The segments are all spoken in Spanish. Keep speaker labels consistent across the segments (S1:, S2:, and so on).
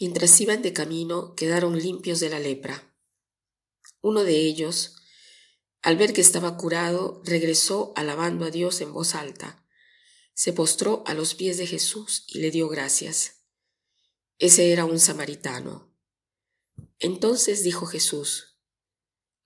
S1: Mientras iban de camino, quedaron limpios de la lepra. Uno de ellos, al ver que estaba curado, regresó alabando a Dios en voz alta. Se postró a los pies de Jesús y le dio gracias. Ese era un samaritano. Entonces dijo Jesús,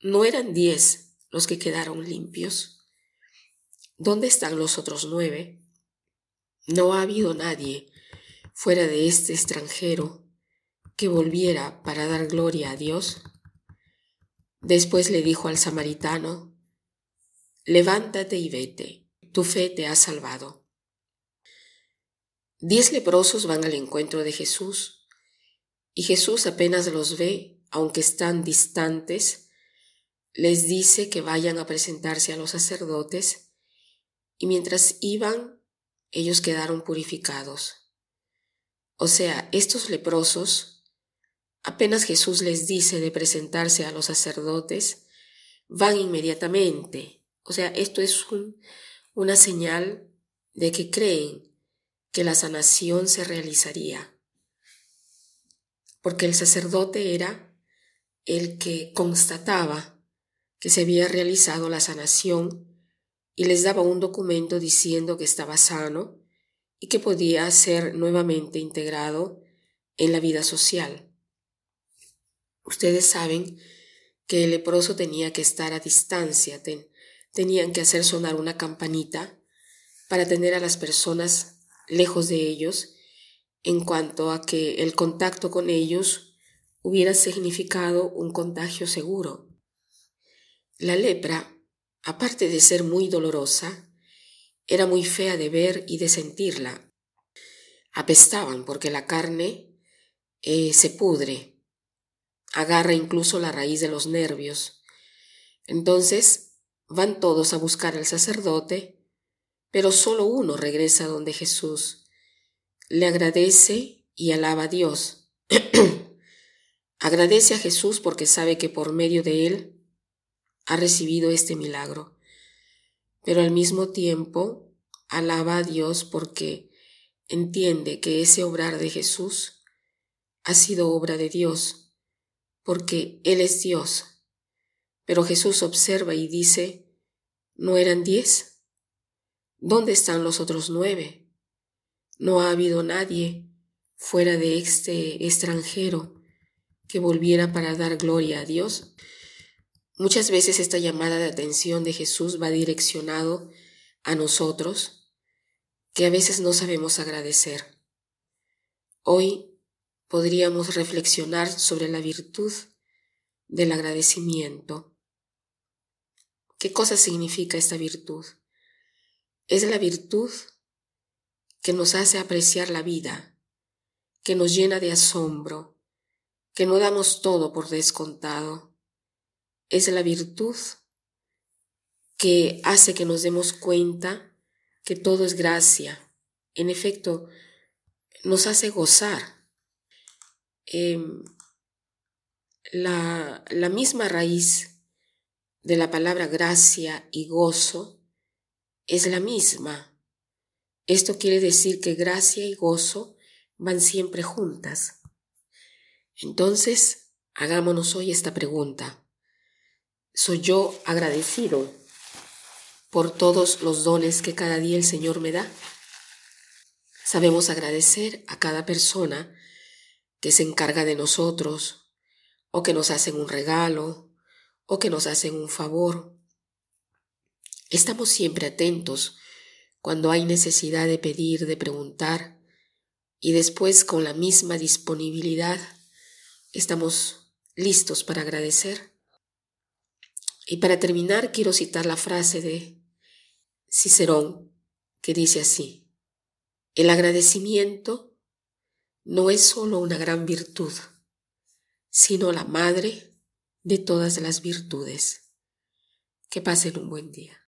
S1: ¿no eran diez los que quedaron limpios? ¿Dónde están los otros nueve? No ha habido nadie fuera de este extranjero que volviera para dar gloria a Dios. Después le dijo al samaritano, levántate y vete, tu fe te ha salvado. Diez leprosos van al encuentro de Jesús, y Jesús apenas los ve, aunque están distantes, les dice que vayan a presentarse a los sacerdotes, y mientras iban ellos quedaron purificados. O sea, estos leprosos, apenas Jesús les dice de presentarse a los sacerdotes, van inmediatamente. O sea, esto es una señal de que creen que la sanación se realizaría. Porque el sacerdote era el que constataba que se había realizado la sanación y les daba un documento diciendo que estaba sano y que podía ser nuevamente integrado en la vida social. Ustedes saben que el leproso tenía que estar a distancia, tenían que hacer sonar una campanita para tener a las personas lejos de ellos en cuanto a que el contacto con ellos hubiera significado un contagio seguro. La lepra aparte de ser muy dolorosa, era muy fea de ver y de sentirla. Apestaban porque la carne eh, se pudre, agarra incluso la raíz de los nervios. Entonces van todos a buscar al sacerdote, pero solo uno regresa donde Jesús. Le agradece y alaba a Dios. agradece a Jesús porque sabe que por medio de él ha recibido este milagro, pero al mismo tiempo alaba a Dios porque entiende que ese obrar de Jesús ha sido obra de Dios, porque Él es Dios. Pero Jesús observa y dice, ¿no eran diez? ¿Dónde están los otros nueve? No ha habido nadie fuera de este extranjero que volviera para dar gloria a Dios. Muchas veces esta llamada de atención de Jesús va direccionado a nosotros que a veces no sabemos agradecer. Hoy podríamos reflexionar sobre la virtud del agradecimiento. ¿Qué cosa significa esta virtud? Es la virtud que nos hace apreciar la vida, que nos llena de asombro, que no damos todo por descontado es la virtud que hace que nos demos cuenta que todo es gracia. En efecto, nos hace gozar. Em, la, la misma raíz de la palabra gracia y gozo es la misma. Esto quiere decir que gracia y gozo van siempre juntas. Entonces, hagámonos hoy esta pregunta. Soy yo agradecido por todos los dones que cada día el Señor me da. Sabemos agradecer a cada persona que se encarga de nosotros, o que nos hacen un regalo, o que nos hacen un favor. Estamos siempre atentos cuando hay necesidad de pedir, de preguntar, y después con la misma disponibilidad estamos listos para agradecer. Y para terminar, quiero citar la frase de Cicerón, que dice así, el agradecimiento no es solo una gran virtud, sino la madre de todas las virtudes. Que pasen un buen día.